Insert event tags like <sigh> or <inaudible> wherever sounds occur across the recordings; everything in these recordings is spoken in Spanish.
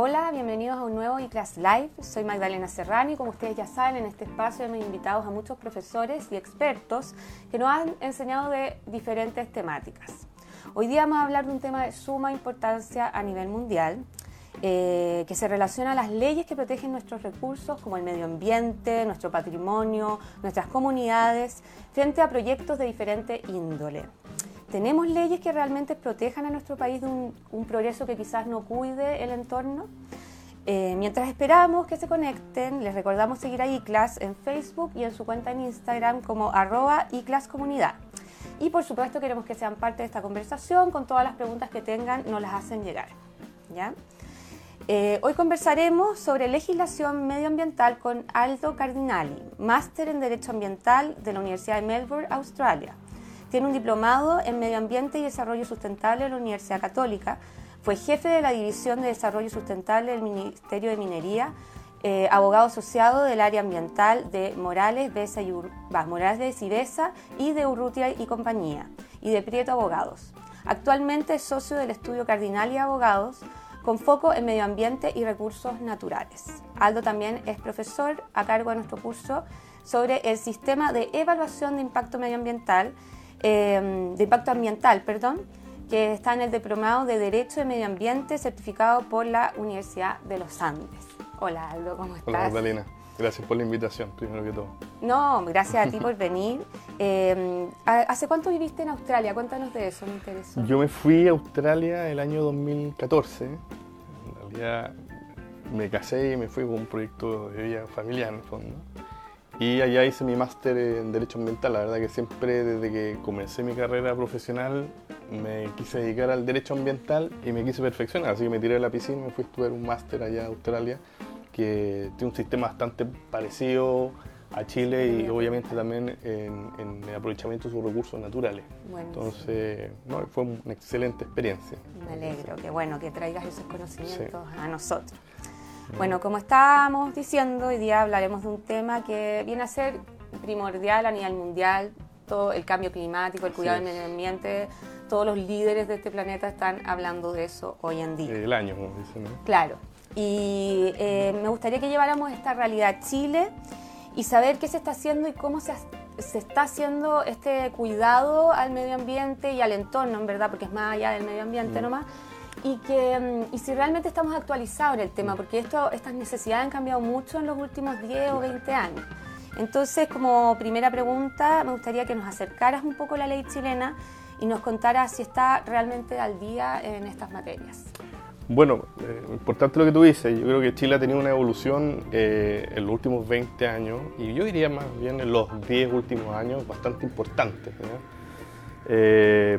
Hola, bienvenidos a un nuevo iClass Live. Soy Magdalena Serrani. Como ustedes ya saben, en este espacio hemos invitado a muchos profesores y expertos que nos han enseñado de diferentes temáticas. Hoy día vamos a hablar de un tema de suma importancia a nivel mundial, eh, que se relaciona a las leyes que protegen nuestros recursos como el medio ambiente, nuestro patrimonio, nuestras comunidades, frente a proyectos de diferente índole. ¿Tenemos leyes que realmente protejan a nuestro país de un, progreso que quizás no cuide el entorno? Eh, mientras esperamos que se conecten, les recordamos seguir a iClass en Facebook y en su cuenta en Instagram como arroba iClassComunidad. Y por supuesto queremos que sean parte de esta conversación, con todas las preguntas que tengan nos las hacen llegar. ¿ya? Eh, hoy conversaremos sobre legislación medioambiental con Aldo Cardinali, máster en Derecho Ambiental de la Universidad de Melbourne, Australia. Tiene un diplomado en Medio Ambiente y Desarrollo Sustentable de la Universidad Católica. Fue jefe de la División de Desarrollo Sustentable del Ministerio de Minería, eh, abogado asociado del área ambiental de Morales, Besa y, Morales y Besa y de Urrutia y compañía, y de Prieto Abogados. Actualmente es socio del estudio Cardinal y Abogados, con foco en medio ambiente y recursos naturales. Aldo también es profesor a cargo de nuestro curso sobre el sistema de evaluación de impacto medioambiental Em, de impacto ambiental, perdón, que está en el diplomado de Derecho de Medio Ambiente certificado por la Universidad de los Andes. Hola Aldo, ¿cómo estás? Hola Magdalena, gracias por la invitación, primero que todo. No, gracias a ti por venir. <laughs> Em, ¿Hace cuánto viviste en Australia? Cuéntanos de eso, me interesó. Yo me fui a Australia el año 2014. En realidad me casé y me fui con un proyecto de vida familiar en el fondo. Y allá hice mi máster en Derecho Ambiental. La verdad que siempre desde que comencé mi carrera profesional me quise dedicar al derecho ambiental y me quise perfeccionar. Así que me tiré a la piscina y me fui a estudiar un máster allá en Australia que tiene un sistema bastante parecido a Chile y obviamente también en, el aprovechamiento de sus recursos naturales. Entonces, fue una excelente experiencia. Me alegro, que bueno que traigas esos conocimientos a nosotros. Bueno, como estábamos diciendo, hoy día hablaremos de un tema que viene a ser primordial a nivel mundial, todo el cambio climático, el cuidado del medio ambiente, todos los líderes de este planeta están hablando de eso hoy en día. El año, como dicen. ¿no? Claro. Y eh, me gustaría que lleváramos esta realidad a Chile y saber qué se está haciendo y cómo se, se está haciendo este cuidado al medio ambiente y al entorno, en verdad, porque es más allá del medio ambiente mm. nomás y, que, mm, y si realmente estamos actualizados en el tema, porque esto, estas necesidades han cambiado mucho en los últimos 10 o 20 años. Entonces, como primera pregunta, me gustaría que nos acercaras un poco a la ley chilena y nos contaras si está realmente al día en estas materias. Bueno, eh, importante lo que tú dices. Yo creo que Chile ha tenido una evolución eh, en los últimos 20 años y yo diría más bien en los 10 últimos años bastante importante. Eh,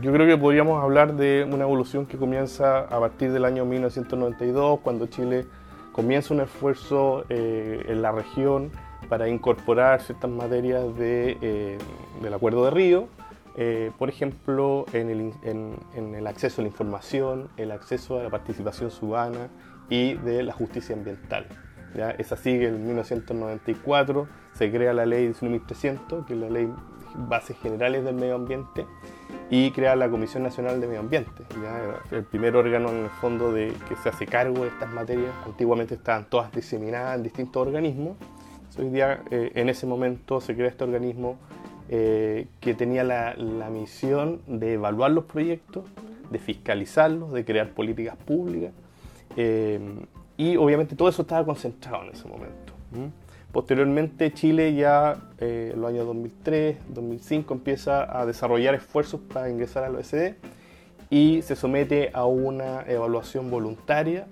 yo creo que podríamos hablar de una evolución que comienza a partir del año 1992, cuando Chile comienza un esfuerzo eh, en la región para incorporar ciertas materias de, eh, del Acuerdo de Río, eh, por ejemplo, en el, en el, acceso a la información, el acceso a la participación ciudadana y de la justicia ambiental. ¿ya? Esa sigue en 1994, se crea la ley 19.300, que es la ley bases generales del medio ambiente, y crea la Comisión Nacional de Medio Ambiente, el primer órgano en el fondo de, que se hace cargo de estas materias. Antiguamente estaban todas diseminadas en distintos organismos. Hoy día, eh, en ese momento, se crea este organismo eh, que tenía la, misión de evaluar los proyectos, de fiscalizarlos, de crear políticas públicas. Eh, y obviamente todo eso estaba concentrado en ese momento. Posteriormente Chile ya eh, en los años 2003, 2005 empieza a desarrollar esfuerzos para ingresar al OECD y se somete a una evaluación voluntaria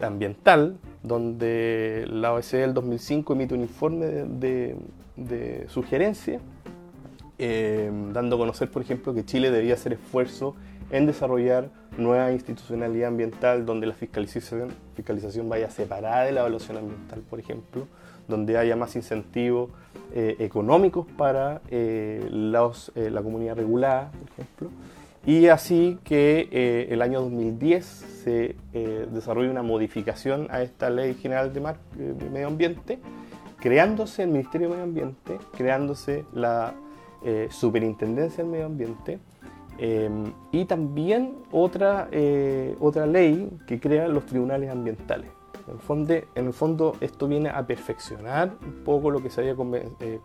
ambiental donde la OECD del 2005 emite un informe de, sugerencia eh, dando a conocer por ejemplo que Chile debía hacer esfuerzo en desarrollar nueva institucionalidad ambiental donde la fiscalización vaya separada de la evaluación ambiental por ejemplo donde haya más incentivos eh, económicos para eh, eh, la comunidad regulada, por ejemplo. Y así que el año 2010 se desarrolla una modificación a esta Ley General de, Medio Ambiente, creándose el Ministerio de Medio Ambiente, creándose la Superintendencia del Medio Ambiente Em, y también otra, otra ley que crea los tribunales ambientales. En el, fondo, esto viene a perfeccionar un poco lo que se había eh,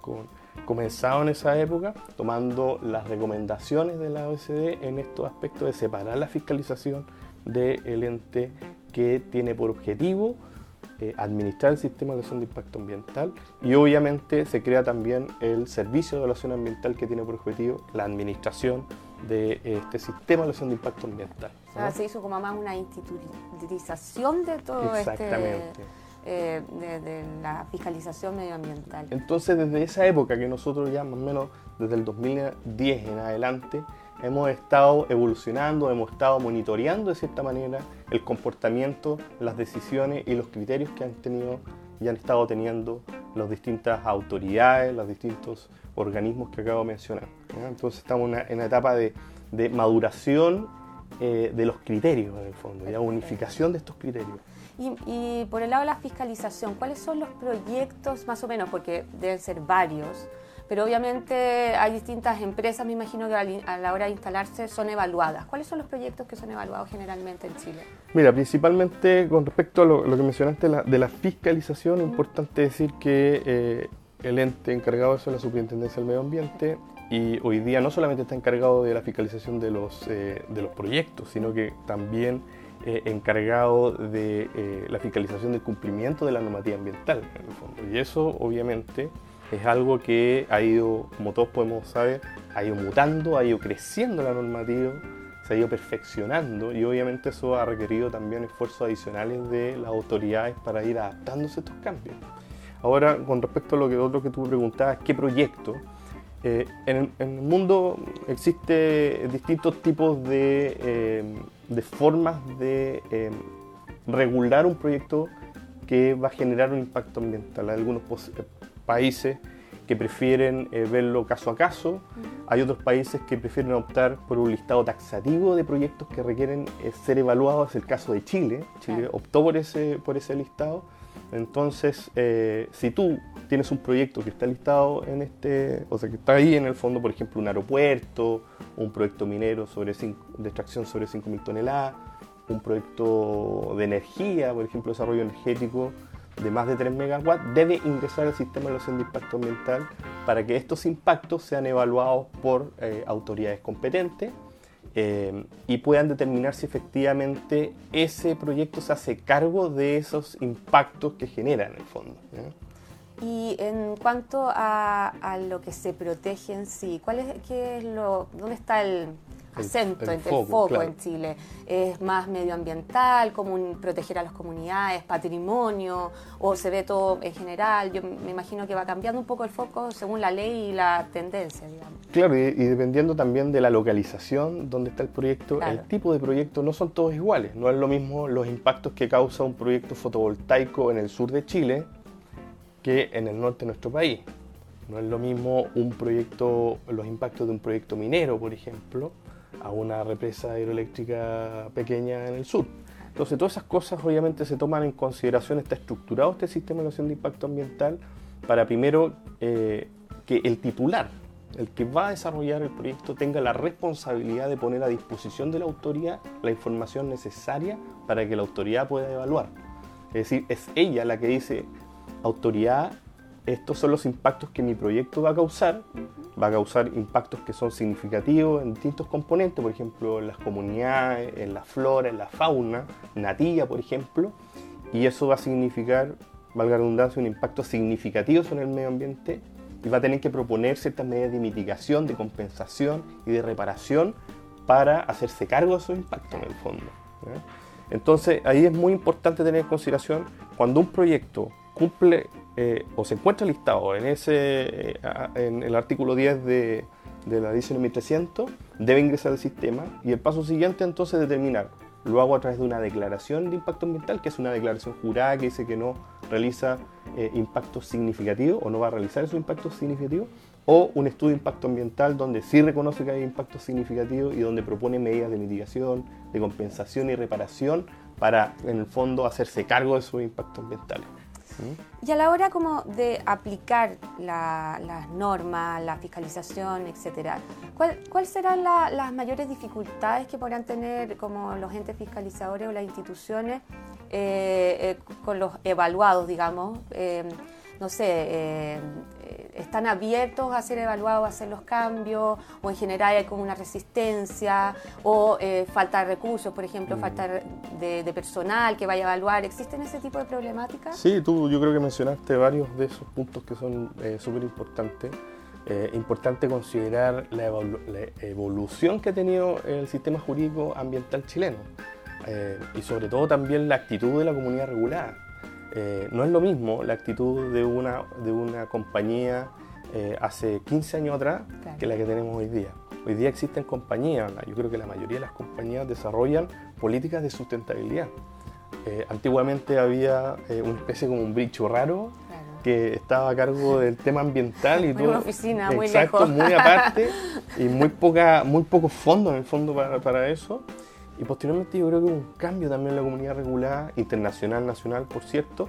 comenzado en esa época, tomando las recomendaciones de la OECD en estos aspectos de separar la fiscalización del ente que tiene por objetivo eh, administrar el sistema de evaluación de impacto ambiental y obviamente se crea también el servicio de evaluación ambiental que tiene por objetivo la administración de este sistema de evaluación de impacto ambiental. Sea, se hizo como más una institucionalización de todo este, Exactamente. Eh, de, la fiscalización medioambiental. Entonces, desde esa época que nosotros ya más o menos desde el 2010 en adelante, hemos estado evolucionando, hemos estado monitoreando de cierta manera el comportamiento, las decisiones y los criterios que han tenido y han estado teniendo las distintas autoridades, los distintos organismos que acabo de mencionar. Entonces estamos en una, etapa de, maduración eh, de los criterios en el fondo, ya unificación de estos criterios. Y, y, por el lado de la fiscalización, ¿cuáles son los proyectos más o menos? Porque deben ser varios pero obviamente hay distintas empresas, me imagino que a la hora de instalarse son evaluadas. ¿Cuáles son los proyectos que son evaluados generalmente en Chile? Mira, principalmente con respecto a lo, que mencionaste de la fiscalización, importante decir que eh, el ente encargado de eso es la Superintendencia del Medio Ambiente y hoy día no solamente está encargado de la fiscalización de los, eh, de los proyectos, sino que también eh, encargado de la fiscalización del cumplimiento de la normativa ambiental. Y eso, obviamente, es algo que ha ido, como todos podemos saber, ha ido mutando, ha ido creciendo la normativa, se ha ido perfeccionando y obviamente eso ha requerido también esfuerzos adicionales de las autoridades para ir adaptándose a estos cambios. Ahora, con respecto a lo que otro que tú preguntabas, ¿qué proyecto? Eh, en, el mundo existen distintos tipos de, eh, de formas de eh, regular un proyecto que va a generar un impacto ambiental. Hay algunos países que prefieren verlo caso a caso, hay otros países que prefieren optar por un listado taxativo de proyectos que requieren ser evaluados, es el caso de Chile, Chile optó por ese, por ese listado, entonces si tú tienes un proyecto que está listado en este, o sea que está ahí en el fondo, por ejemplo un aeropuerto, un proyecto minero sobre de extracción sobre 5.000 toneladas, un proyecto de energía, por ejemplo desarrollo energético, de más de 3 megawatts debe ingresar al sistema de evaluación de impacto ambiental para que estos impactos sean evaluados por eh, autoridades competentes eh, y puedan determinar si efectivamente ese proyecto se hace cargo de esos impactos que genera en el fondo. Y en cuanto a, a, lo que se protege en sí, ¿cuál es, qué es lo, ¿dónde está el, acento, el, foco, en Chile. Es más medioambiental, como proteger a las comunidades, patrimonio, o se ve todo en general. Yo me imagino que va cambiando un poco el foco según la ley y la tendencia, digamos. Claro, y, dependiendo también de la localización donde está el proyecto, el tipo de proyecto no son todos iguales. No es lo mismo los impactos que causa un proyecto fotovoltaico en el sur de Chile que en el norte de nuestro país. No es lo mismo un proyecto, los impactos de un proyecto minero, por ejemplo, a una represa hidroeléctrica pequeña en el sur. Entonces, todas esas cosas obviamente se toman en consideración, está estructurado este sistema de evaluación de impacto ambiental para primero eh, que el titular, el que va a desarrollar el proyecto, tenga la responsabilidad de poner a disposición de la autoridad la información necesaria para que la autoridad pueda evaluar. Es decir, es ella la que dice, autoridad, estos son los impactos que mi proyecto va a causar, va a causar impactos que son significativos en distintos componentes, por ejemplo, en las comunidades, en la flora, en la fauna nativa, por ejemplo, y eso va a significar, valga la redundancia, un impacto significativo sobre el medio ambiente y va a tener que proponer ciertas medidas de mitigación, de compensación y de reparación para hacerse cargo de esos impactos en el fondo. Entonces, ahí es muy importante tener en consideración cuando un proyecto cumple eh, o se encuentra listado en, ese, eh, en el artículo 10 de, de la edición 1300, debe ingresar al sistema y el paso siguiente entonces es determinar. Lo hago a través de una declaración de impacto ambiental, que es una declaración jurada que dice que no realiza eh, impactos significativos o no va a realizar esos impactos significativos, o un estudio de impacto ambiental donde sí reconoce que hay impactos significativos y donde propone medidas de mitigación, de compensación y reparación para, en el fondo, hacerse cargo de esos impactos ambientales. Y a la hora como de aplicar las normas, la fiscalización, etcétera, ¿cuáles serán las mayores dificultades que podrán tener como los entes fiscalizadores o las instituciones eh, eh, con los evaluados, digamos? Eh, no sé, están abiertos a ser evaluados, a hacer los cambios, o en general hay como una resistencia, o eh, falta de recursos, por ejemplo, mm. falta de, personal que vaya a evaluar. ¿Existen ese tipo de problemáticas? Sí, tú yo creo que mencionaste varios de esos puntos que son eh, súper importantes. Eh, importante considerar la, evolución que ha tenido el sistema jurídico ambiental chileno y sobre todo también la actitud de la comunidad regulada. Eh, no es lo mismo la actitud de una, de una compañía eh, hace 15 años atrás que la que tenemos hoy día. Hoy día existen compañías, yo creo que la mayoría de las compañías desarrollan políticas de sustentabilidad. Eh, antiguamente había una especie como un bicho raro que estaba a cargo del tema ambiental y <laughs> todo. Una oficina muy exacto, muy aparte <laughs> y muy poca, muy pocos fondos en el fondo para, para eso. Y posteriormente yo creo que hubo un cambio también en la comunidad regulada, internacional, nacional, por cierto,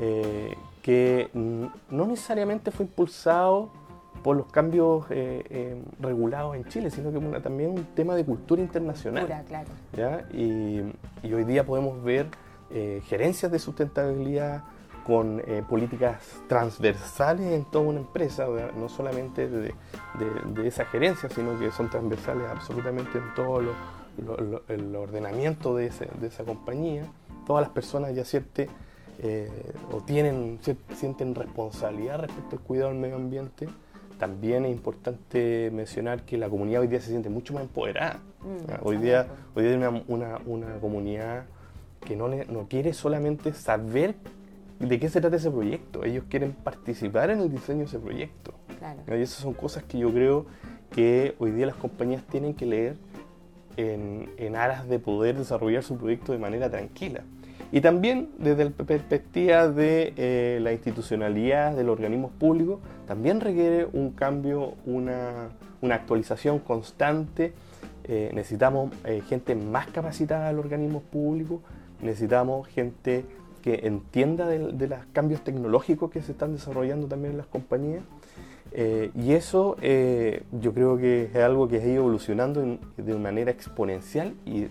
eh, que no necesariamente fue impulsado por los cambios eh, eh, regulados en Chile, sino que también un tema de cultura internacional. claro. ¿ya? Y, hoy día podemos ver gerencias de sustentabilidad con políticas transversales en toda una empresa, no solamente de, de, esa gerencia, sino que son transversales absolutamente en todos los el ordenamiento de, esa compañía, todas las personas ya sienten eh, o tienen, sienten responsabilidad respecto al cuidado del medio ambiente. También es importante mencionar que la comunidad hoy día se siente mucho más empoderada. Mm, hoy, día, hoy día hay una, una, comunidad que no, no quiere solamente saber de qué se trata ese proyecto, ellos quieren participar en el diseño de ese proyecto. Y esas son cosas que yo creo que hoy día las compañías tienen que leer en, aras de poder desarrollar su proyecto de manera tranquila. Y también desde la perspectiva de eh, la institucionalidad de los organismos públicos, también requiere un cambio, una, actualización constante. Eh, necesitamos eh, gente más capacitada de los organismos públicos, necesitamos gente que entienda de los cambios tecnológicos que se están desarrollando también en las compañías eh, y eso eh, yo creo que es algo que ha ido evolucionando de manera exponencial y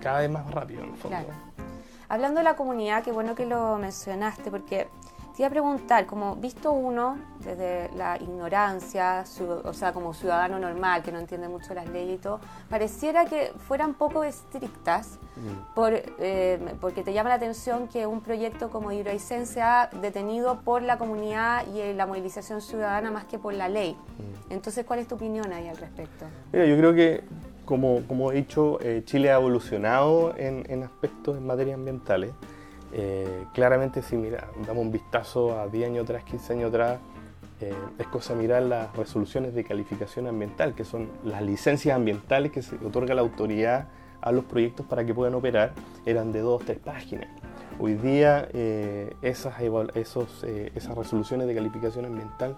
cada vez más rápido en fondo. Hablando de la comunidad, qué bueno que lo mencionaste, porque te iba a preguntar, como visto uno desde la ignorancia, o sea, como ciudadano normal que no entiende mucho las leyes y todo, pareciera que fueran poco estrictas, mm. por, eh, porque te llama la atención que un proyecto como Hidroaicén sea detenido por la comunidad y la movilización ciudadana más que por la ley. Mm. Entonces, ¿cuál es tu opinión ahí al respecto? Mira, yo creo que, como, como he dicho, eh, Chile ha evolucionado en, en aspectos en materia ambientales. Eh, claramente si mira, damos un vistazo a 10 años atrás, 15 años atrás, eh, es cosa mirar las resoluciones de calificación ambiental, que son las licencias ambientales que se otorga la autoridad a los proyectos para que puedan operar, eran de 2 o 3 páginas. Hoy día eh, esas, esos, esas resoluciones de calificación ambiental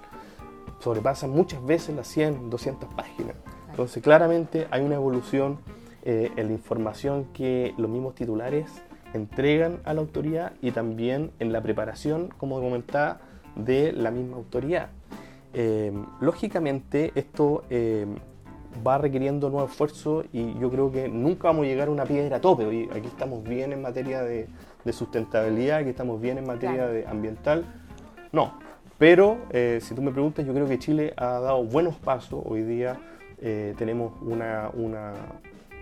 sobrepasan muchas veces las 100, 200 páginas. Entonces claramente hay una evolución en la información que los mismos titulares entregan a la autoridad y también en la preparación, como comentaba, de la misma autoridad. Eh, lógicamente esto eh, va requiriendo nuevo esfuerzo y yo creo que nunca vamos a llegar a una piedra a tope. Hoy, aquí estamos bien en materia de, sustentabilidad, aquí estamos bien en materia de ambiental. No, pero eh, si tú me preguntas, yo creo que Chile ha dado buenos pasos. Hoy día tenemos una, una,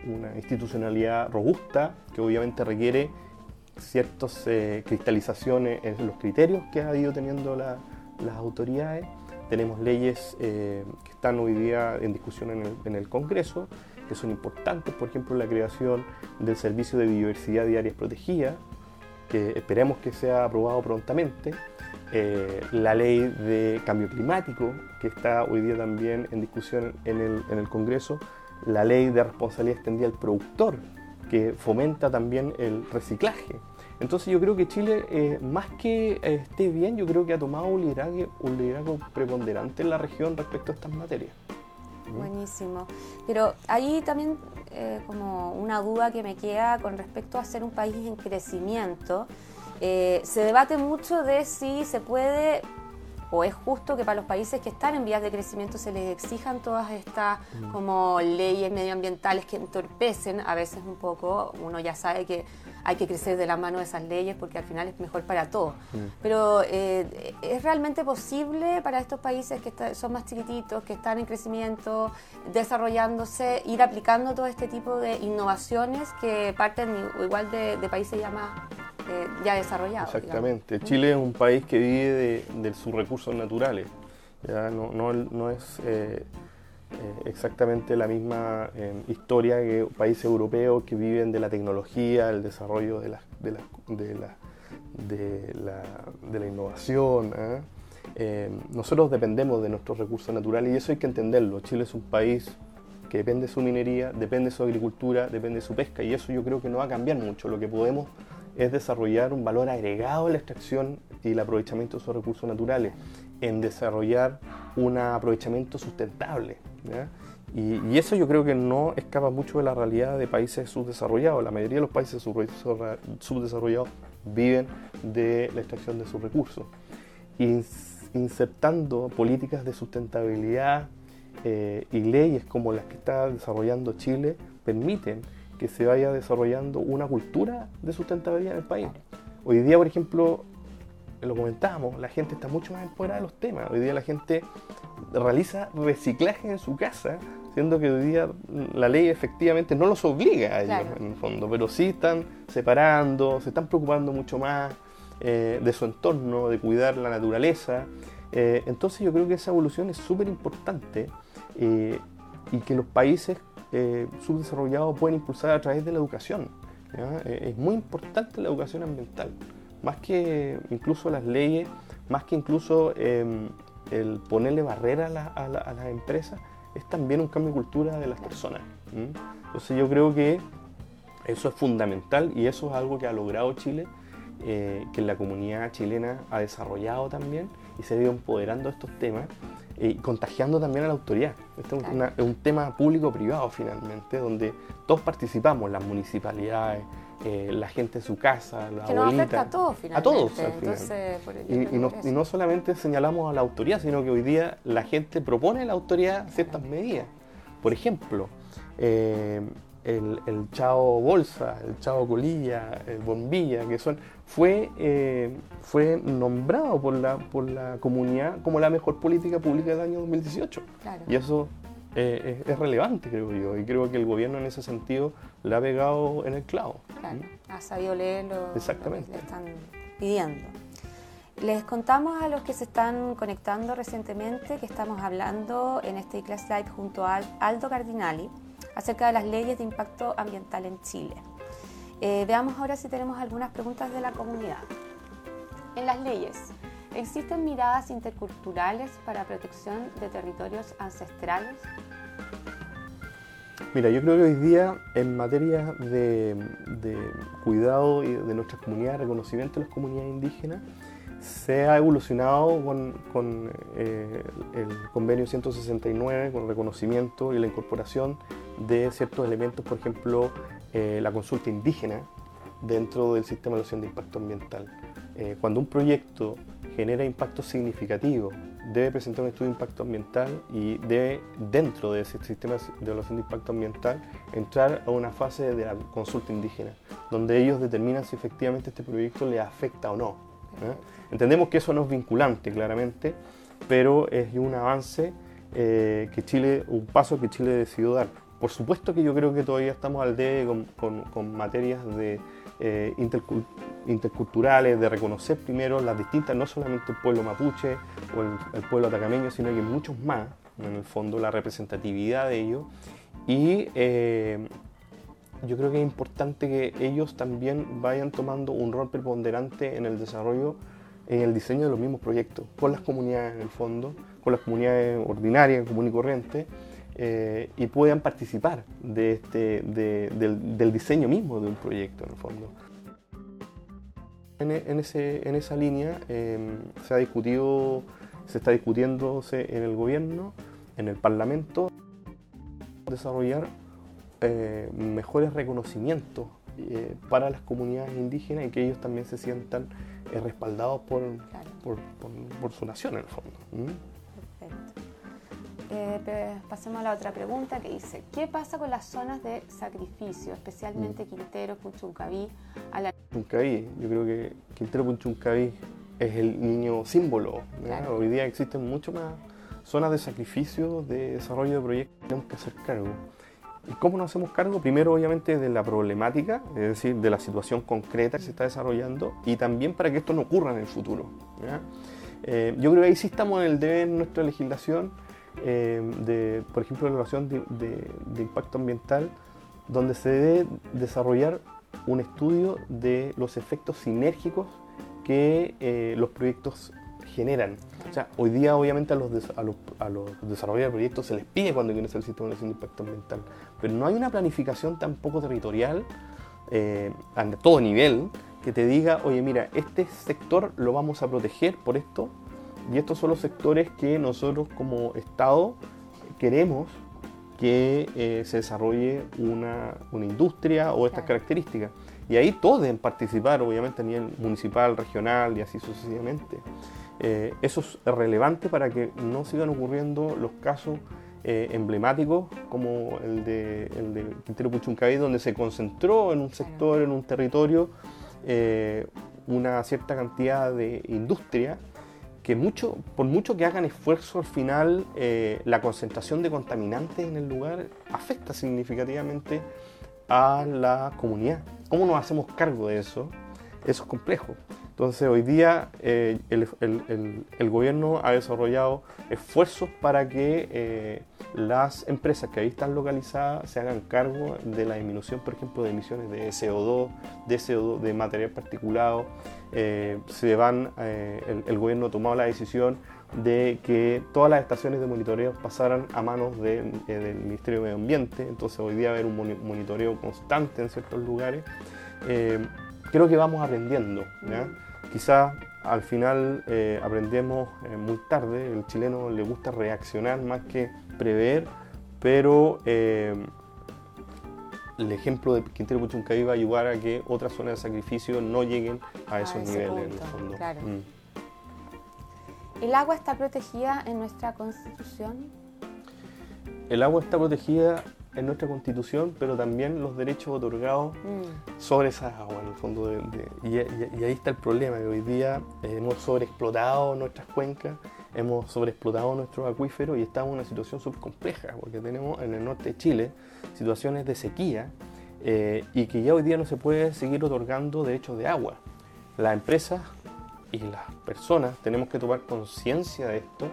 una institucionalidad robusta que obviamente requiere ciertas eh, cristalizaciones en los criterios que ha ido teniendo las autoridades. Tenemos leyes eh, que están hoy día en discusión en el, Congreso, que son importantes, por ejemplo, la creación del Servicio de Biodiversidad Diaria Protegida, que esperemos que sea aprobado prontamente. Eh, la ley de cambio climático, que está hoy día también en discusión en el Congreso, la ley de responsabilidad extendida al productor, que fomenta también el reciclaje. Entonces yo creo que Chile, eh, más que eh, esté bien, yo creo que ha tomado un liderazgo, un liderazgo preponderante en la región respecto a estas materias. Buenísimo. Pero ahí también eh, como una duda que me queda con respecto a ser un país en crecimiento Eh, se debate mucho de si se puede o es justo que para los países que están en vías de crecimiento se les exijan todas estas mm. como leyes medioambientales que entorpecen a veces un poco, uno ya sabe que hay que crecer de la mano de esas leyes porque al final es mejor para todos. Mm. Pero eh, ¿es realmente posible para estos países que son más chiquititos, que están en crecimiento, desarrollándose, ir aplicando todo este tipo de innovaciones que parten igual de, de países ya más eh, ya desarrollado. Exactamente. Chile es un país que vive de, sus recursos naturales. ¿ya? No, no, no es eh, eh, exactamente la misma historia que países europeos que viven de la tecnología, el desarrollo de la, de la, de la, de la, de la innovación. ¿ah? nosotros dependemos de nuestros recursos naturales y eso hay que entenderlo. Chile es un país que depende de su minería, depende de su agricultura, depende de su pesca y eso yo creo que no va a cambiar mucho. Lo que podemos es desarrollar un valor agregado en la extracción y el aprovechamiento de esos recursos naturales, en desarrollar un aprovechamiento sustentable. Y, eso yo creo que no escapa mucho de la realidad de países subdesarrollados. La mayoría de los países subdesarrollados viven de la extracción de sus recursos. Insertando políticas de sustentabilidad eh, y leyes como las que está desarrollando Chile permiten que se vaya desarrollando una cultura de sustentabilidad en el país. Hoy día, por ejemplo, lo comentábamos, la gente está mucho más empoderada de los temas. Hoy día la gente realiza reciclaje en su casa, siendo que hoy día la ley efectivamente no los obliga a ellos en el fondo, pero sí están separando, se están preocupando mucho más eh, de su entorno, de cuidar la naturaleza. Eh, entonces yo creo que esa evolución es súper importante eh, y que los países eh, subdesarrollados pueden impulsar a través de la educación. Eh, es muy importante la educación ambiental, más que incluso las leyes, más que incluso em, el ponerle barreras a, las empresas, es también un cambio de cultura de las personas. Entonces yo creo que eso es fundamental y eso es algo que ha logrado Chile, eh, que la comunidad chilena ha desarrollado también y se ha ido empoderando estos temas y contagiando también a la autoridad. Este es, un tema público-privado finalmente, donde todos participamos, las municipalidades, eh, la gente en su casa, la que nos afecta a todos finalmente. A todos al final. y, no, solamente señalamos a la autoridad, sino que hoy día la gente propone a la autoridad ciertas medidas. Por ejemplo, eh, el, el, Chao Bolsa, el Chao Colilla, el Bombilla, que son, fue, eh, fue nombrado por la, por la comunidad como la mejor política pública del año 2018. Y eso eh, es, relevante, creo yo, y creo que el gobierno en ese sentido le ha pegado en el clavo. Claro, ha sabido leer lo, Exactamente. que le están pidiendo. Les contamos a los que se están conectando recientemente que estamos hablando en este Class Live junto a Aldo Cardinali acerca de las leyes de impacto ambiental en Chile. Eh, veamos ahora si tenemos algunas preguntas de la comunidad. En las leyes, ¿existen miradas interculturales para protección de territorios ancestrales? Mira, yo creo que hoy día en materia de, cuidado de nuestras comunidades, reconocimiento de las comunidades indígenas, se ha evolucionado con, eh, el convenio 169, con reconocimiento y la incorporación de ciertos elementos, por ejemplo, eh, la consulta indígena dentro del sistema de evaluación de impacto ambiental. Eh, cuando un proyecto genera impacto significativo, debe presentar un estudio de impacto ambiental y debe, dentro de ese sistema de evaluación de impacto ambiental, entrar a una fase de la consulta indígena, donde ellos determinan si efectivamente este proyecto le afecta o no. ¿eh? Entendemos que eso no es vinculante, claramente, pero es un avance que Chile, un paso que Chile decidió dar. Por supuesto que yo creo que todavía estamos al debe con, materias eh, interculturales, de reconocer primero las distintas, no solamente el pueblo mapuche o el, pueblo atacameño, sino que muchos más, en el fondo, la representatividad de ellos. Y eh, yo creo que es importante que ellos también vayan tomando un rol preponderante en el desarrollo, en el diseño de los mismos proyectos, con las comunidades en el fondo, con las comunidades ordinarias, común y corriente eh, y puedan participar de este, del, diseño mismo de un proyecto en el fondo. En, en, ese, en esa línea em, se ha discutido, se está discutiéndose en el gobierno, en el parlamento, desarrollar eh, mejores reconocimientos eh, para las comunidades indígenas y que ellos también se sientan respaldados por, por, su nación en el fondo. Pasemos a la otra pregunta que dice, ¿qué pasa con las zonas de sacrificio, especialmente mm. Quintero, Punchuncaví? A la... Punchuncaví, yo creo que Quintero, Punchuncaví es el niño símbolo. Hoy día existen mucho más zonas de sacrificio, de desarrollo de proyectos, tenemos que hacer cargo. ¿Y cómo nos hacemos cargo? Primero, obviamente, de la problemática, es decir, de la situación concreta que se está desarrollando y también para que esto no ocurra en el futuro. Eh, yo creo que ahí sí estamos en el deber en nuestra legislación, eh, de, por ejemplo, la evaluación de, impacto ambiental, donde se debe desarrollar un estudio de los efectos sinérgicos que eh, los proyectos generan. O sea, hoy día obviamente a los, a los, a desarrolladores de proyectos se les pide cuando quieren hacer el sistema de impacto ambiental, pero no hay una planificación tampoco territorial eh, a todo nivel que te diga, oye mira, este sector lo vamos a proteger por esto y estos son los sectores que nosotros como Estado queremos que eh, se desarrolle una, una, industria o estas características. Y ahí todos deben participar, obviamente a nivel municipal, regional y así sucesivamente. Eh, eso es relevante para que no sigan ocurriendo los casos eh, emblemáticos como el de, el de Quintero Puchuncaví, donde se concentró en un sector, en un territorio, una cierta cantidad de industria que mucho, por mucho que hagan esfuerzo al final, la concentración de contaminantes en el lugar afecta significativamente a la comunidad. ¿Cómo nos hacemos cargo de eso? Eso es complejo. Entonces hoy día eh, el, gobierno ha desarrollado esfuerzos para que eh, las empresas que ahí están localizadas se hagan cargo de la disminución, por ejemplo, de emisiones de CO2, de CO2, de material particulado. Eh, se van, el, gobierno ha tomado la decisión de que todas las estaciones de monitoreo pasaran a manos del Ministerio de Medio Ambiente. Entonces hoy día va a haber un monitoreo constante en ciertos lugares. creo que vamos aprendiendo. ¿ya? Quizá al final eh, aprendemos eh, muy tarde, el chileno le gusta reaccionar más que prever, pero eh, el ejemplo de Quintero Puchuncaví va a ayudar a que otras zonas de sacrificio no lleguen a esos niveles. Mm. ¿El agua está protegida en nuestra constitución? El agua está protegida en nuestra constitución, pero también los derechos otorgados mm. sobre esas aguas, en el fondo. De, y, ahí está el problema, que hoy día eh, hemos sobreexplotado nuestras cuencas, hemos sobreexplotado nuestros acuíferos y estamos en una situación súper compleja, porque tenemos en el norte de Chile situaciones de sequía eh, y que ya hoy día no se puede seguir otorgando derechos de agua. Las empresas y las personas tenemos que tomar conciencia de esto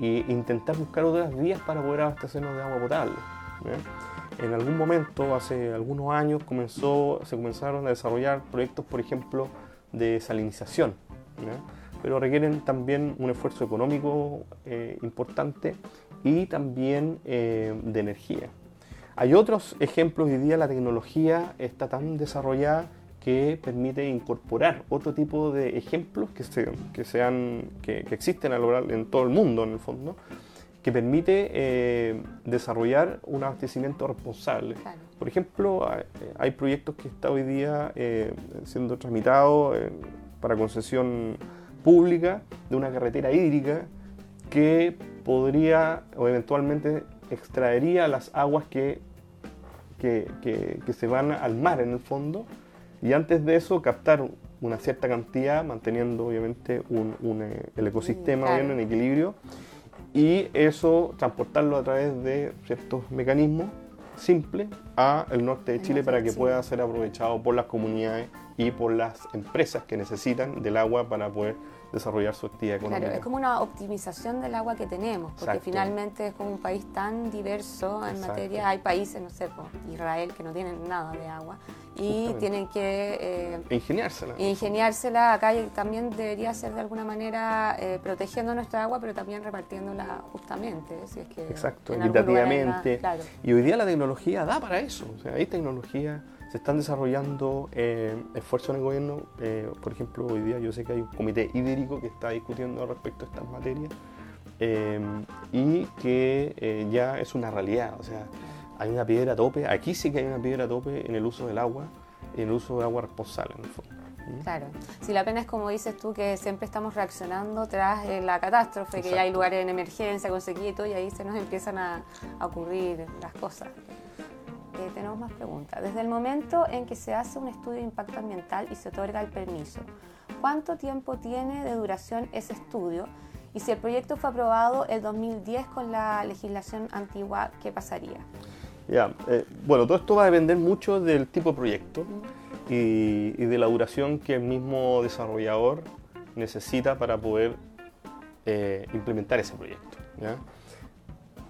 e intentar buscar otras vías para poder abastecernos de agua potable. En algún momento, hace algunos años, comenzó, se comenzaron a desarrollar proyectos, por ejemplo, de salinización, pero requieren también un esfuerzo económico eh, importante y también eh, de energía. Hay otros ejemplos, hoy día la tecnología está tan desarrollada que permite incorporar otro tipo de ejemplos que, que, sean, que, que existen en todo el mundo en el fondo, que permite eh, desarrollar un abastecimiento responsable. Por ejemplo, hay proyectos que están hoy día eh, siendo tramitados eh, para concesión pública de una carretera hídrica que podría o eventualmente extraería las aguas que, que, que, se van al mar en el fondo. Y antes de eso captar una cierta cantidad manteniendo obviamente un, el ecosistema bien en equilibrio. Y eso transportarlo a través de ciertos mecanismos simples a el norte de Chile para que pueda ser aprovechado por las comunidades y por las empresas que necesitan del agua para poder desarrollar su actividad económica. Claro, es como una optimización del agua que tenemos, porque finalmente es como un país tan diverso en materia, hay países, no sé, Israel, que no tienen nada de agua y tienen que... Eh, ingeniársela. Ingeniársela, acá también debería ser de alguna manera eh, protegiendo nuestra agua, pero también repartiéndola justamente, si es que... Exacto, equitativamente. Y hoy día la tecnología da para eso, o sea, hay tecnología se están desarrollando eh, esfuerzos en el gobierno. Eh, por ejemplo, hoy día yo sé que hay un comité hídrico que está discutiendo respecto a estas materias eh, y que ya es una realidad. O sea, hay una piedra tope, aquí sí que hay una piedra tope en el uso del agua. el uso de agua responsable en el fondo. Claro. Si la pena es como dices tú, que siempre estamos reaccionando tras eh, la catástrofe, que ya hay lugares en emergencia con sequía y ahí se nos empiezan a, ocurrir las cosas. Eh, tenemos más preguntas. Desde el momento en que se hace un estudio de impacto ambiental y se otorga el permiso, ¿cuánto tiempo tiene de duración ese estudio? Y si el proyecto fue aprobado el 2010 con la legislación antigua, ¿qué pasaría? Ya, eh, bueno, todo esto va a depender mucho del tipo de proyecto y, de la duración que el mismo desarrollador necesita para poder eh, implementar ese proyecto.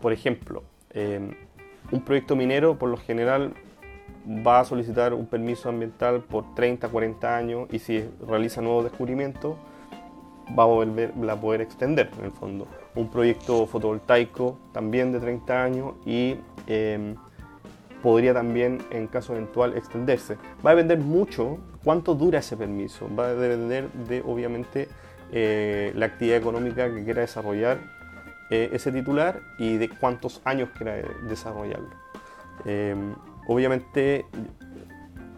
Por ejemplo, em, un proyecto minero por lo general va a solicitar un permiso ambiental por 30, 40 años y si realiza nuevos descubrimientos va a, volver, a poder extender en el fondo. Un proyecto fotovoltaico también de 30 años y em, podría también, en caso eventual, extenderse. Va a depender mucho cuánto dura ese permiso. Va a depender de, obviamente, eh, la actividad económica que quiera desarrollar eh, ese titular y de cuántos años quiera desarrollarlo. Eh, obviamente,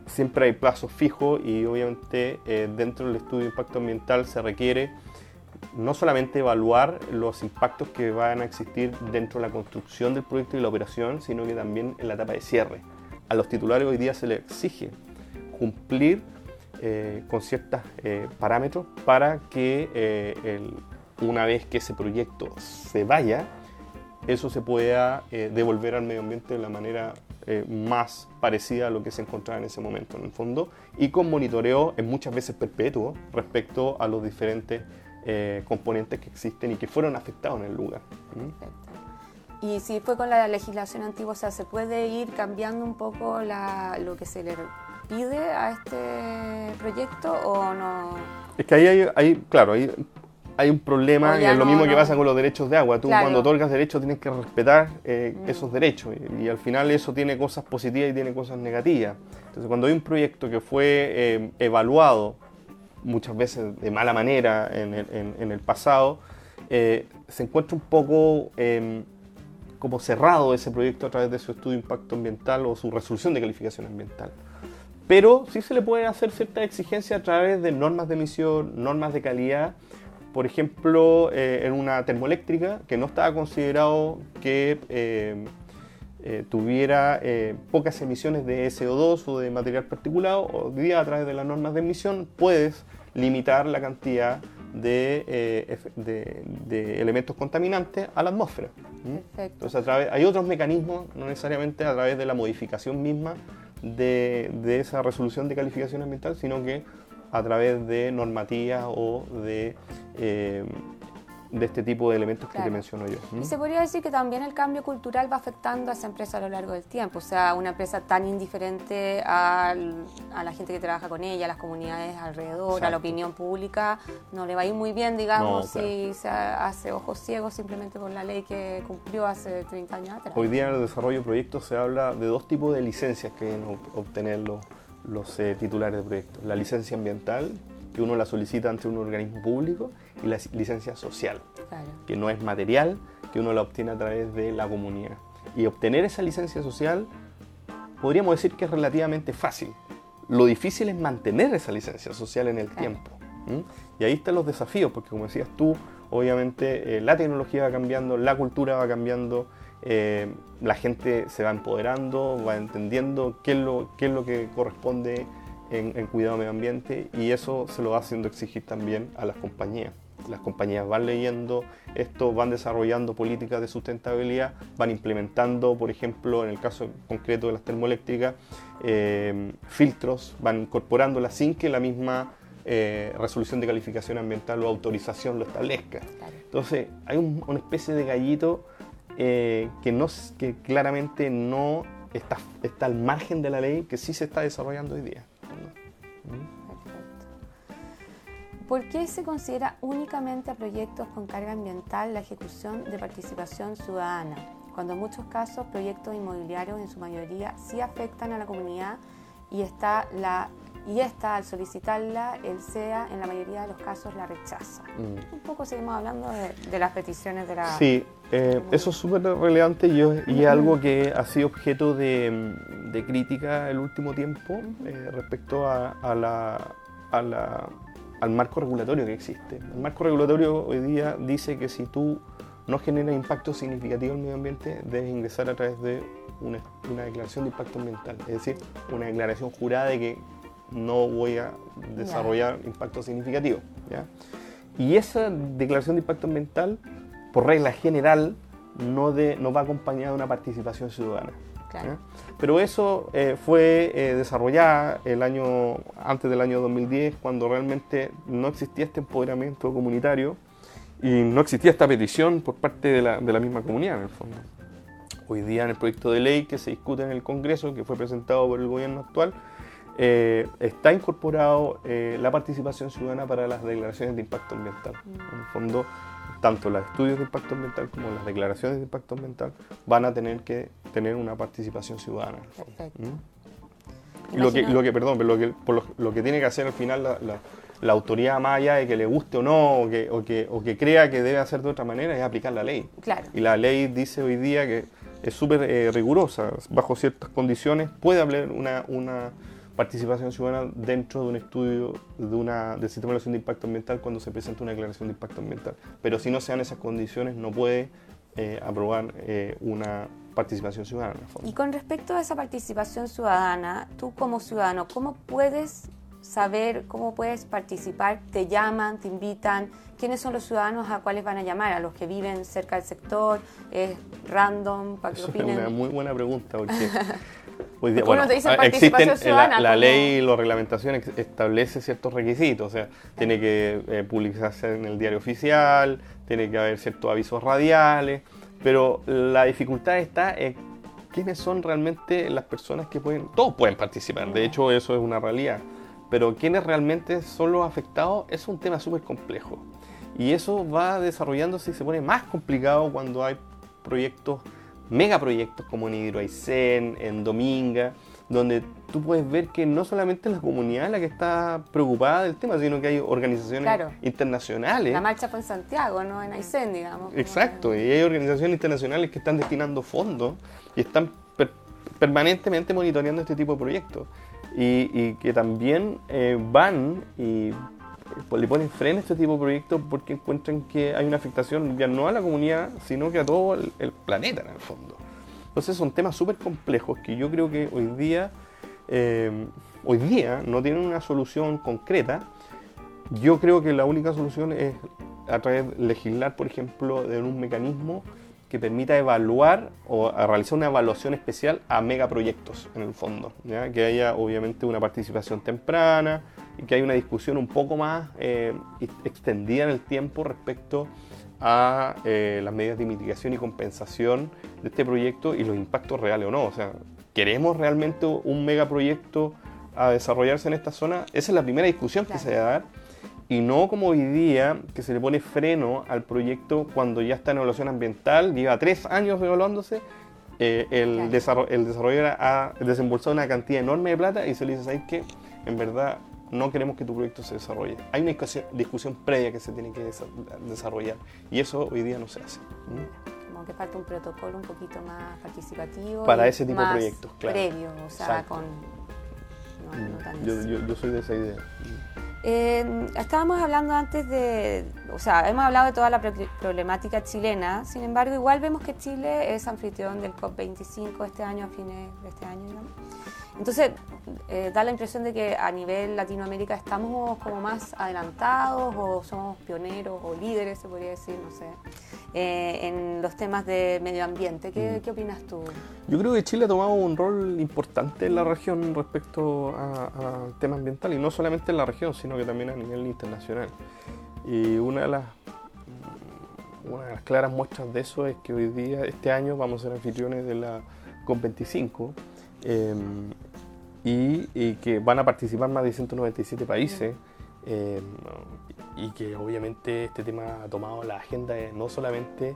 siempre hay plazos fijos y obviamente dentro del estudio de impacto ambiental se requiere no solamente evaluar los impactos que van a existir dentro de la construcción del proyecto y la operación, sino que también en la etapa de cierre. A los titulares hoy día se les exige cumplir eh, con ciertos eh, parámetros para que eh, una vez que ese proyecto se vaya, eso se pueda devolver al medio ambiente de la manera más parecida a lo que se encontraba en ese momento, en el fondo, y con monitoreo en muchas veces perpetuo respecto a los diferentes eh, componentes que existen y que fueron afectados en el lugar. Y si fue con la legislación antigua, o sea, ¿se puede ir cambiando un poco lo que se le pide a este proyecto o no? Es que ahí hay, claro, hay, hay un problema y es lo mismo que pasa con los derechos de agua. Tú cuando otorgas derechos tienes que respetar eh, mm. esos derechos y, al final eso tiene cosas positivas y tiene cosas negativas. Entonces cuando hay un proyecto que fue eh, evaluado muchas veces de mala manera en el, pasado, eh, se encuentra un poco em, como cerrado ese proyecto a través de su estudio de impacto ambiental o su resolución de calificación ambiental. Pero sí se le puede hacer cierta exigencia a través de normas de emisión, normas de calidad. Por ejemplo, eh, en una termoeléctrica que no estaba considerado que em, eh, tuviera pocas emisiones de SO2 o de material particulado, hoy día a través de las normas de emisión puedes limitar la cantidad de, eh, de, elementos contaminantes a la atmósfera. Entonces, a través, hay otros mecanismos, no necesariamente a través de la modificación misma de, esa resolución de calificación ambiental, sino que a través de normativas o de eh, de este tipo de elementos que te menciono yo. Y se podría decir que también el cambio cultural va afectando a esa empresa a lo largo del tiempo, o sea, una empresa tan indiferente a la gente que trabaja con ella, a las comunidades alrededor, a la opinión pública, no le va a ir muy bien, digamos, si se hace ojos ciegos simplemente por la ley que cumplió hace 30 años atrás. Hoy día en el desarrollo de proyectos se habla de dos tipos de licencias que deben obtener los, los eh, titulares de proyectos. La licencia ambiental, que uno la solicita ante un organismo público, y la licencia social, que no es material, que uno la obtiene a través de la comunidad. Y obtener esa licencia social podríamos decir que es relativamente fácil. Lo difícil es mantener esa licencia social en el tiempo. Y ahí están los desafíos, porque como decías tú, obviamente eh, la tecnología va cambiando, la cultura va cambiando, eh, la gente se va empoderando, va entendiendo qué es lo, qué es lo que corresponde en, en cuidado medio ambiente y eso se lo va haciendo exigir también a las compañías las compañías van leyendo esto, van desarrollando políticas de sustentabilidad, van implementando, por ejemplo, en el caso concreto de las termoeléctricas, eh, filtros, van incorporándolas sin que la misma eh, resolución de calificación ambiental o autorización lo establezca. Entonces, hay una especie de gallito eh, que, no, que claramente no está, está al margen de la ley, que sí se está desarrollando hoy día. ¿Por qué se considera únicamente a proyectos con carga ambiental la ejecución de participación ciudadana, cuando en muchos casos proyectos inmobiliarios en su mayoría sí afectan a la comunidad y está la y esta, al solicitarla, el SEA en la mayoría de los casos la rechaza. Mm. Un poco seguimos hablando de, las peticiones de la... Sí, eh, eso es súper relevante y, es algo que ha sido objeto de, crítica el último tiempo eh, respecto a, la, al marco regulatorio que existe. El marco regulatorio hoy día dice que si tú no generas impacto significativo en el medio ambiente, debes ingresar a través de una, una declaración de impacto ambiental, es decir, una declaración jurada de que no voy a desarrollar impacto significativo. Y esa declaración de impacto ambiental, por regla general, no, de, no va acompañada de una participación ciudadana. Pero eso eh, fue eh, desarrollada el año, antes del año 2010, cuando realmente no existía este empoderamiento comunitario y no existía esta petición por parte de la, de la misma comunidad, en el fondo. Hoy día en el proyecto de ley que se discute en el Congreso, que fue presentado por el gobierno actual, eh, está incorporado eh, la participación ciudadana para las declaraciones de impacto ambiental. En el fondo, tanto los estudios de impacto ambiental como las declaraciones de impacto ambiental van a tener que tener una participación ciudadana. ¿Mm? Lo que, lo que, perdón, lo que, lo, que tiene que hacer al final la, la, autoridad más allá de que le guste o no, o que, o que, o que crea que debe hacer de otra manera, es aplicar la ley. Claro. Y la ley dice hoy día que es súper eh, rigurosa, bajo ciertas condiciones puede haber una, una participación ciudadana dentro de un estudio de una, del sistema de evaluación de impacto ambiental cuando se presenta una declaración de impacto ambiental. Pero si no se dan esas condiciones, no puede eh, aprobar eh, una participación ciudadana. Y con respecto a esa participación ciudadana, tú como ciudadano, ¿cómo puedes saber, cómo puedes participar? ¿Te llaman, te invitan? ¿Quiénes son los ciudadanos a cuáles van a llamar? ¿A los que viven cerca del sector? ¿Es random? ¿Para que opinen? Es una muy buena pregunta porque <laughs> bueno, te dicen existen la, la ley y la reglamentación establece ciertos requisitos, o sea, tiene que eh, publicarse en el diario oficial, tiene que haber ciertos avisos radiales, pero la dificultad está en quiénes son realmente las personas que pueden, todos pueden participar, de hecho eso es una realidad, pero quiénes realmente son los afectados es un tema súper complejo. Y eso va desarrollándose y se pone más complicado cuando hay proyectos megaproyectos como en Hidroaicén, en Dominga, donde tú puedes ver que no solamente la comunidad la que está preocupada del tema, sino que hay organizaciones internacionales. La marcha fue en Santiago, no en Aysén, digamos. Exacto, y hay organizaciones internacionales que están destinando fondos y están permanentemente monitoreando este tipo de proyectos. Y, que también eh, van y pues, le ponen freno a este tipo de proyectos porque encuentran que hay una afectación ya no a la comunidad, sino que a todo el, planeta en el fondo. Entonces son temas súper complejos que yo creo que hoy día, eh, hoy día no tienen una solución concreta. Yo creo que la única solución es a través de legislar, por ejemplo, de un mecanismo que permita evaluar o realizar una evaluación especial a megaproyectos en el fondo, ¿ya? que haya obviamente una participación temprana, y que hay una discusión un poco más eh, extendida en el tiempo respecto a eh, las medidas de mitigación y compensación de este proyecto y los impactos reales o no. O sea, ¿queremos realmente un megaproyecto a desarrollarse en esta zona? Esa es la primera discusión que se va a dar. Y no como hoy día, que se le pone freno al proyecto cuando ya está en evaluación ambiental, lleva tres años evaluándose, eh, el, el desarrollador ha desembolsado una cantidad enorme de plata y se le dice, ¿sabes qué? En verdad no queremos que tu proyecto se desarrolle. Hay una discusión, previa que se tiene que desarrollar y eso hoy día no se hace. Como que falta un protocolo un poquito más participativo. Para ese tipo de proyectos, claro. Previo, o sea, con... yo, soy de esa idea. Eh, estábamos hablando antes de, o sea, hemos hablado de toda la problemática chilena, sin embargo, igual vemos que Chile es anfitrión del COP25 este año, a fines de este año, ¿no? Entonces, eh, da la impresión de que a nivel Latinoamérica estamos como más adelantados o somos pioneros o líderes, se podría decir, no sé, eh, en los temas de medio ambiente. ¿Qué, mm. ¿Qué, opinas tú? Yo creo que Chile ha tomado un rol importante en la región respecto al tema ambiental y no solamente en la región, sino que también a nivel internacional. Y una de las una de las claras muestras de eso es que hoy día, este año, vamos a ser anfitriones de la COP25 Em, y, que van a participar más de 197 países em, y que obviamente este tema ha tomado la agenda no solamente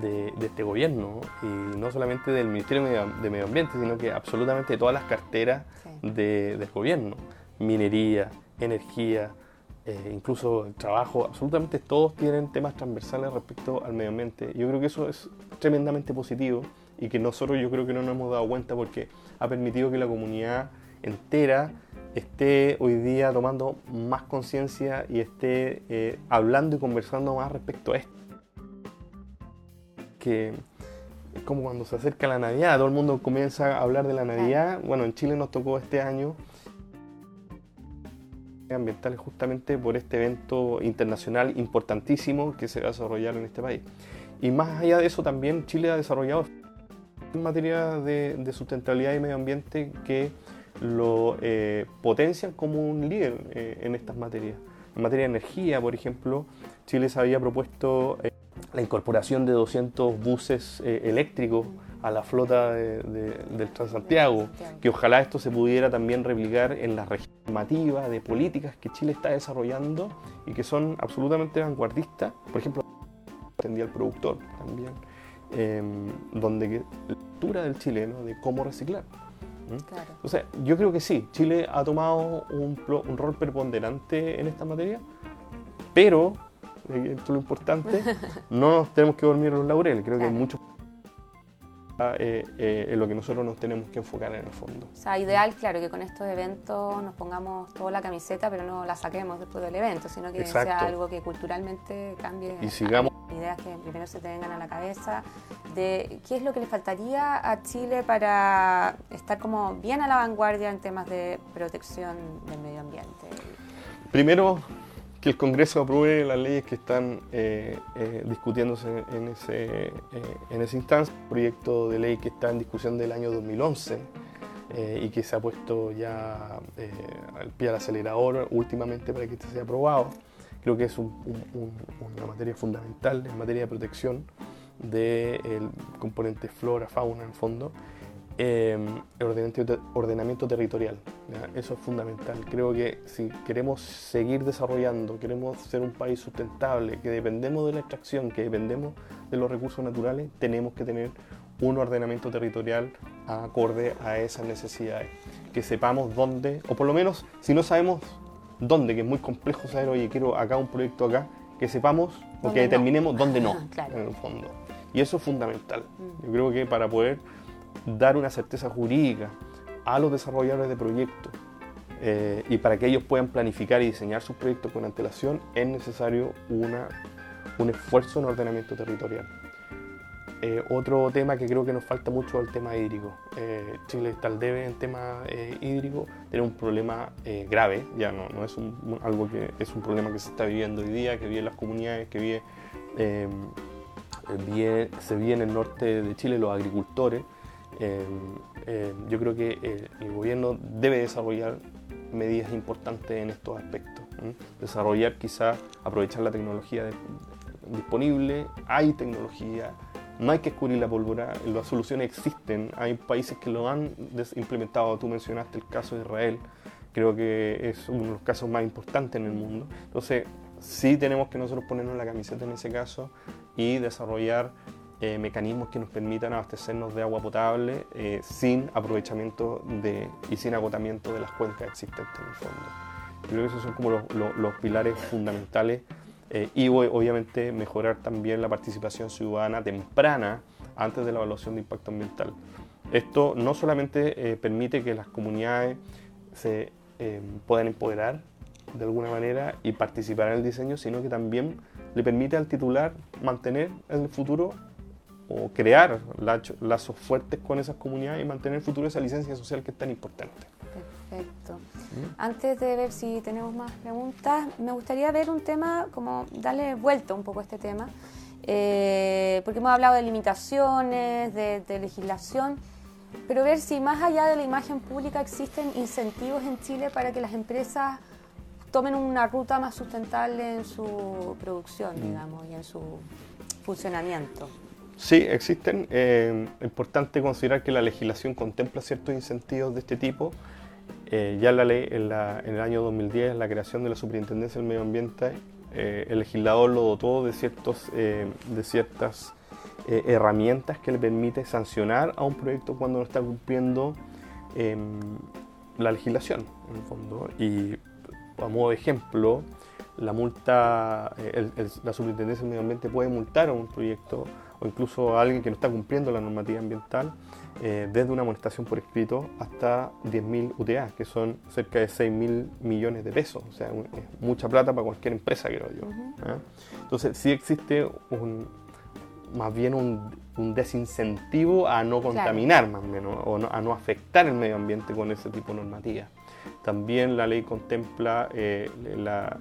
de, este gobierno y no solamente del Ministerio de Medio Ambiente, sino que absolutamente de todas las carteras del gobierno. minería, energía, eh, incluso el trabajo, absolutamente todos tienen temas transversales respecto al medio ambiente. Yo creo que eso es tremendamente positivo y que nosotros yo creo que no nos hemos dado cuenta porque ha permitido que la comunidad entera esté hoy día tomando más conciencia y esté eh, hablando y conversando más respecto a esto. Que es como cuando se acerca la Navidad, todo el mundo comienza a hablar de la Navidad. Bueno, en Chile nos tocó este año ambientales justamente por este evento internacional importantísimo que se va a desarrollar en este país. Y más allá de eso también Chile ha desarrollado en materia de, sustentabilidad y medio ambiente que lo eh, potencian como un líder eh, en estas materias. En materia de energía, por ejemplo, Chile se había propuesto eh, la incorporación de 200 buses eléctricos a la flota del Transantiago, que ojalá esto se pudiera también replicar en la región de políticas que Chile está desarrollando y que son absolutamente vanguardistas. Por ejemplo, atendía al productor también, em, donde la lectura del chileno de cómo reciclar. O sea, yo creo que sí, Chile ha tomado un, un rol preponderante en esta materia, pero, esto es lo importante, <laughs> no nos tenemos que dormir los laureles. Creo que hay muchos eh, eh, en lo que nosotros nos tenemos que enfocar en el fondo. O sea, ideal, claro, que con estos eventos nos pongamos toda la camiseta, pero no la saquemos después del evento, sino que sea algo que culturalmente cambie. Y sigamos. Ideas que primero se te vengan a la cabeza de qué es lo que le faltaría a Chile para estar como bien a la vanguardia en temas de protección del medio ambiente. Primero, que el Congreso apruebe las leyes que están eh, eh, discutiéndose en ese, eh, en esa instancia. Un proyecto de ley que está en discusión del año 2011 y que se ha puesto ya al pie del acelerador últimamente para que este sea aprobado. Creo que es una materia fundamental en materia de protección del componente flora, fauna en fondo Em, el ordenamiento, territorial. Eso es fundamental. Creo que si queremos seguir desarrollando, queremos ser un país sustentable, que dependemos de la extracción, que dependemos de los recursos naturales, tenemos que tener un ordenamiento territorial acorde a esas necesidades. Que sepamos dónde, o por lo menos si no sabemos dónde, que es muy complejo saber, oye, quiero acá un proyecto acá, que sepamos o que determinemos dónde no, <laughs> en el fondo. Y eso es fundamental. Mm. Yo creo que para poder dar una certeza jurídica a los desarrolladores de proyectos eh, y para que ellos puedan planificar y diseñar sus proyectos con antelación es necesario un esfuerzo en ordenamiento territorial. Eh, otro tema que creo que nos falta mucho es el tema hídrico. Eh, Chile está al debe en tema hídrico, tiene un problema grave, ya no, no es un, algo que es un problema que se está viviendo hoy día, que viven las comunidades, que vive, se vive en el norte de Chile los agricultores, eh, eh, yo creo que eh, el gobierno debe desarrollar medidas importantes en estos aspectos. Desarrollar quizá, aprovechar la tecnología disponible, hay tecnología, no hay que descubrir la pólvora, las soluciones existen, hay países que lo han implementado, tú mencionaste el caso de Israel, creo que es uno de los casos más importantes en el mundo. Entonces, sí tenemos que nosotros ponernos la camiseta en ese caso y desarrollar eh, mecanismos que nos permitan abastecernos de agua potable eh, sin aprovechamiento de, y sin agotamiento de las cuencas existentes en el fondo. creo que esos son como los, pilares fundamentales eh, y obviamente mejorar también la participación ciudadana temprana antes de la evaluación de impacto ambiental. Esto no solamente permite que las comunidades se puedan empoderar de alguna manera y participar en el diseño, sino que también le permite al titular mantener en el futuro o crear lazos fuertes con esas comunidades y mantener el futuro esa licencia social que es tan importante. Perfecto. ¿Mm? Antes de ver si tenemos más preguntas, me gustaría ver un tema, como darle vuelta un poco a este tema, eh, porque hemos hablado de limitaciones, de, legislación, pero ver si más allá de la imagen pública existen incentivos en Chile para que las empresas tomen una ruta más sustentable en su producción, mm. digamos, y en su funcionamiento. Sí, existen. Eh, es importante considerar que la legislación contempla ciertos incentivos de este tipo. Eh, ya la ley en, el año 2010, la creación de la Superintendencia del Medio Ambiente, eh, el legislador lo dotó de, ciertos, de ciertas herramientas que le permite sancionar a un proyecto cuando no está cumpliendo em, la legislación, en el fondo. Y a modo de ejemplo, la multa, eh, la Superintendencia del Medio Ambiente puede multar a un proyecto o incluso a alguien que no está cumpliendo la normativa ambiental eh, desde una amonestación por escrito hasta 10.000 UTA, que son cerca de 6.000 millones de pesos. O sea, es mucha plata para cualquier empresa, creo yo. ¿ah? Entonces, sí existe un, más bien un, desincentivo a no contaminar, más o menos, o a no afectar el medio ambiente con ese tipo de normativas. También la ley contempla eh, la,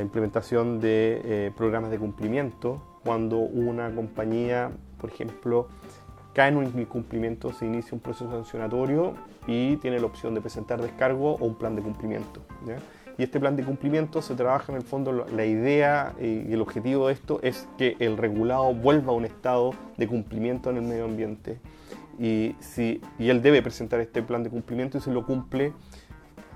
implementación de eh, programas de cumplimiento cuando una compañía, por ejemplo, cae en un incumplimiento, se inicia un proceso sancionatorio y tiene la opción de presentar descargo o un plan de cumplimiento. Y este plan de cumplimiento se trabaja en el fondo, la idea y el objetivo de esto es que el regulado vuelva a un estado de cumplimiento en el medio ambiente. Y, si, y él debe presentar este plan de cumplimiento y si lo cumple,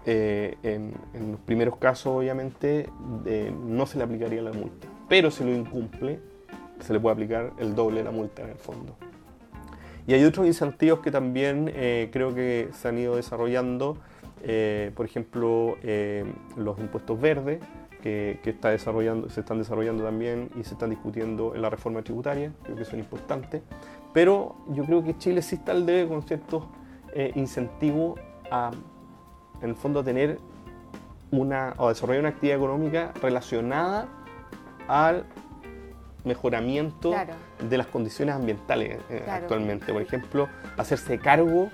eh, en, los primeros casos obviamente eh, no se le aplicaría la multa. Pero si lo incumple, se le puede aplicar el doble de la multa en el fondo. Y hay otros incentivos que también eh, creo que se han ido desarrollando, eh, por ejemplo, eh, los impuestos verdes, que, está desarrollando, se están desarrollando también y se están discutiendo en la reforma tributaria, creo que son importantes. Pero yo creo que Chile sí está al debe con ciertos incentivos a, en el fondo, a tener una, o a desarrollar una actividad económica relacionada al mejoramiento de las condiciones ambientales eh, actualmente. Por ejemplo, hacerse cargo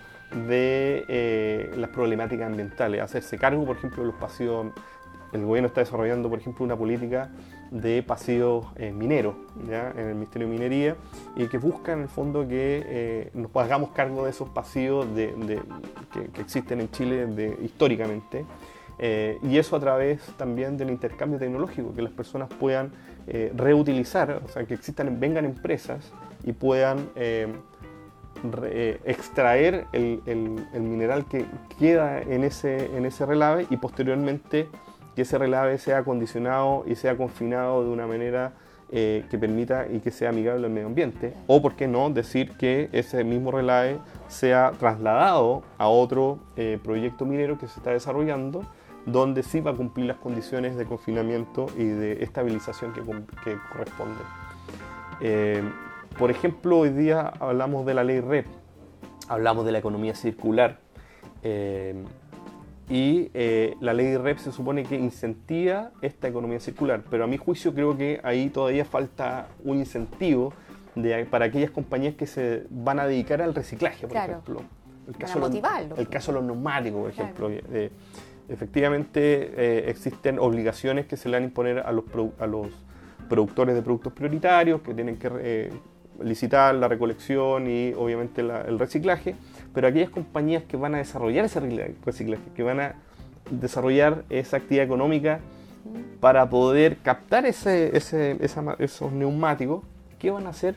de eh, las problemáticas ambientales, hacerse cargo, por ejemplo, de los pasivos. El gobierno está desarrollando, por ejemplo, una política de pasivos eh, mineros en el Ministerio de Minería y que busca en el fondo que nos hagamos cargo de esos pasivos de, que, existen en Chile de, históricamente. y eso a través también del intercambio tecnológico, que las personas puedan eh, reutilizar, o sea, que vengan empresas y puedan eh, eh, extraer el, mineral que queda en ese, en relave y posteriormente que ese relave sea acondicionado y sea confinado de una manera que permita y que sea amigable al medio ambiente. O, por qué no, decir que ese mismo relave sea trasladado a otro proyecto minero que se está desarrollando donde sí va a cumplir las condiciones de confinamiento y de estabilización que, que corresponde. Eh, por ejemplo, hoy día hablamos de la ley REP, hablamos de la economía circular eh, y eh, la ley REP se supone que incentiva esta economía circular, pero a mi juicio creo que ahí todavía falta un incentivo para aquellas compañías que se van a dedicar al reciclaje, por ejemplo. El caso, los, el caso de los neumáticos, por ejemplo efectivamente eh, existen obligaciones que se le van a imponer a los, a los productores de productos prioritarios, que tienen que eh, licitar la recolección y obviamente el reciclaje, pero aquellas compañías que van a desarrollar ese reciclaje, que van a desarrollar esa actividad económica para poder captar ese, ese, esos neumáticos, ¿qué van a hacer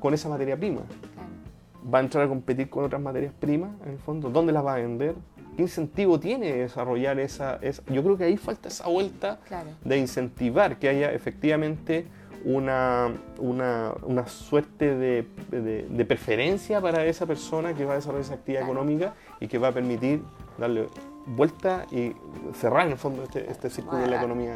con esa materia prima? ¿Va a entrar a competir con otras materias primas en el fondo? ¿Dónde las va a vender? ¿Qué incentivo tiene desarrollar esa, Yo creo que ahí falta esa vuelta de incentivar que haya efectivamente una, una, suerte de, preferencia para esa persona que va a desarrollar esa actividad económica y que va a permitir darle vuelta y cerrar en el fondo este, este círculo de la economía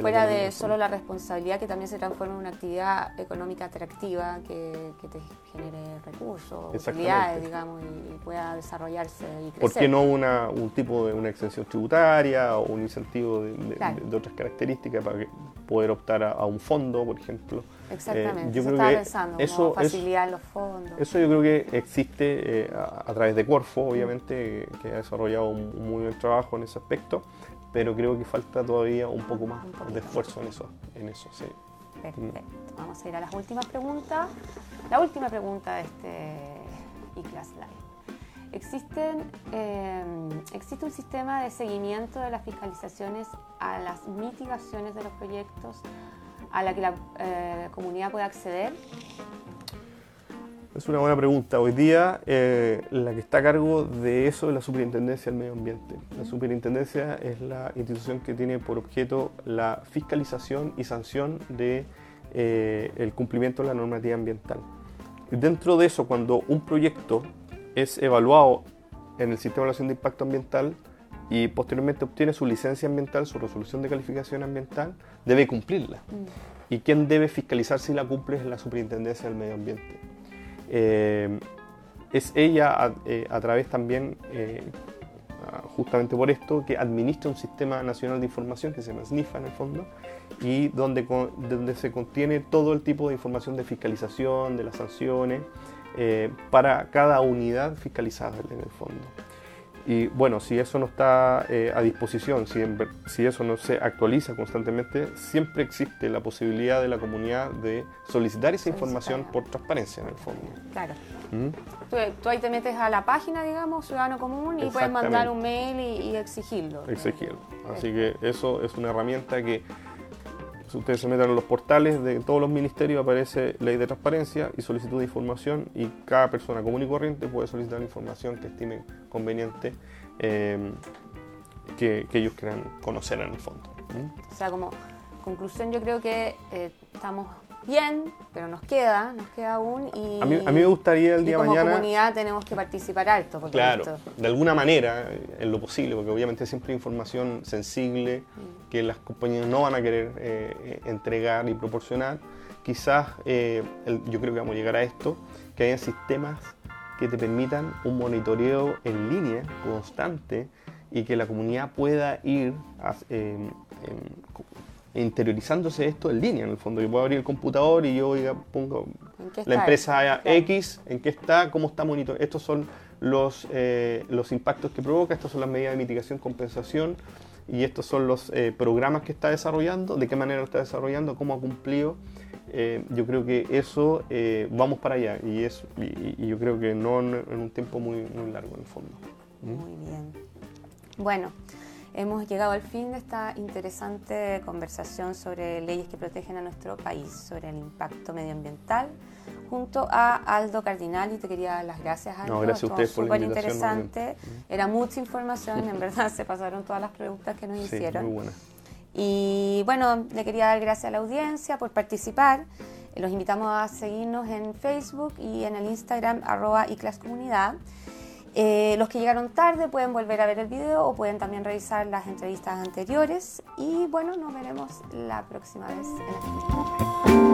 Fuera de solo la responsabilidad, que también se transforma en una actividad económica atractiva que, te genere recursos, utilidades, digamos, y, pueda desarrollarse y crecer. ¿Por qué no una, un tipo de una exención tributaria o un incentivo de, otras características para poder optar a, un fondo, por ejemplo? Exactamente, eh, yo creo que pensando, eso, facilidad en los fondos. Eso yo creo que existe eh, a, través de Corfo, obviamente, que ha desarrollado un muy buen trabajo en ese aspecto pero creo que falta todavía un poco más de esfuerzo en eso, en eso sí. Perfecto. Vamos a ir a las últimas preguntas. La última pregunta de este eClass Live. ¿Existen, eh, ¿Existe un sistema de seguimiento de las fiscalizaciones a las mitigaciones de los proyectos a la que la eh, comunidad puede acceder? Es una buena pregunta. Hoy día eh, la que está a cargo de eso es la Superintendencia del Medio Ambiente. La Superintendencia es la institución que tiene por objeto la fiscalización y sanción de eh, el cumplimiento de la normativa ambiental. Dentro de eso, cuando un proyecto es evaluado en el sistema de evaluación de impacto ambiental y posteriormente obtiene su licencia ambiental, su resolución de calificación ambiental, debe cumplirla. Mm. Y quien debe fiscalizar si la cumple es la Superintendencia del Medio Ambiente. Eh, es ella a, eh, través también, eh, justamente por esto, que administra un sistema nacional de información que se llama SNIFA en el fondo, y donde, donde se contiene todo el tipo de información de fiscalización, de las sanciones, para cada unidad fiscalizada en el fondo. Y bueno, si eso no está eh, a disposición, si, si, eso no se actualiza constantemente, siempre existe la posibilidad de la comunidad de solicitar esa información por transparencia en el fondo. Claro. ¿Mm? Tú, ahí te metes a la página, digamos, Ciudadano Común, y puedes mandar un mail y, exigirlo. Exigirlo. Así que eso es una herramienta que ustedes se meten en los portales de todos los ministerios aparece ley de transparencia y solicitud de información y cada persona común y corriente puede solicitar la información que estime conveniente eh, que, ellos quieran conocer en el fondo. O sea, como conclusión yo creo que eh, estamos bien, pero nos queda, nos queda aún. Y, a, mí, me gustaría el día como mañana. Como comunidad tenemos que participar alto. Claro, de alguna manera, en lo posible, porque obviamente siempre hay información sensible mm. que las compañías no van a querer eh, eh, entregar y proporcionar. Quizás, eh, yo creo que vamos a llegar a esto, que haya sistemas que te permitan un monitoreo en línea constante y que la comunidad pueda ir a, interiorizándose esto en línea, en el fondo. Yo puedo abrir el computador y yo pongo la empresa X, en qué está, cómo está monitoreando. Estos son los, eh, los impactos que provoca, estas son las medidas de mitigación, compensación y estos son los eh, programas que está desarrollando, de qué manera lo está desarrollando, cómo ha cumplido. Eh, yo creo que eso vamos para allá y, es, y, yo creo que no en, un tiempo muy, muy largo en el fondo. Muy bien. Bueno, Hemos llegado al fin de esta interesante conversación sobre leyes que protegen a nuestro país, sobre el impacto medioambiental, junto a Aldo Cardinal. Y te quería dar las gracias, Aldo. No, gracias a ustedes por la interesante. Era mucha información, en verdad <laughs> se pasaron todas las preguntas que nos sí, hicieron. Muy buena. Y bueno, le quería dar gracias a la audiencia por participar. Los invitamos a seguirnos en Facebook y en el Instagram arroba comunidad. Eh, los que llegaron tarde pueden volver a ver el video o pueden también revisar las entrevistas anteriores. Y bueno, nos veremos la próxima vez en el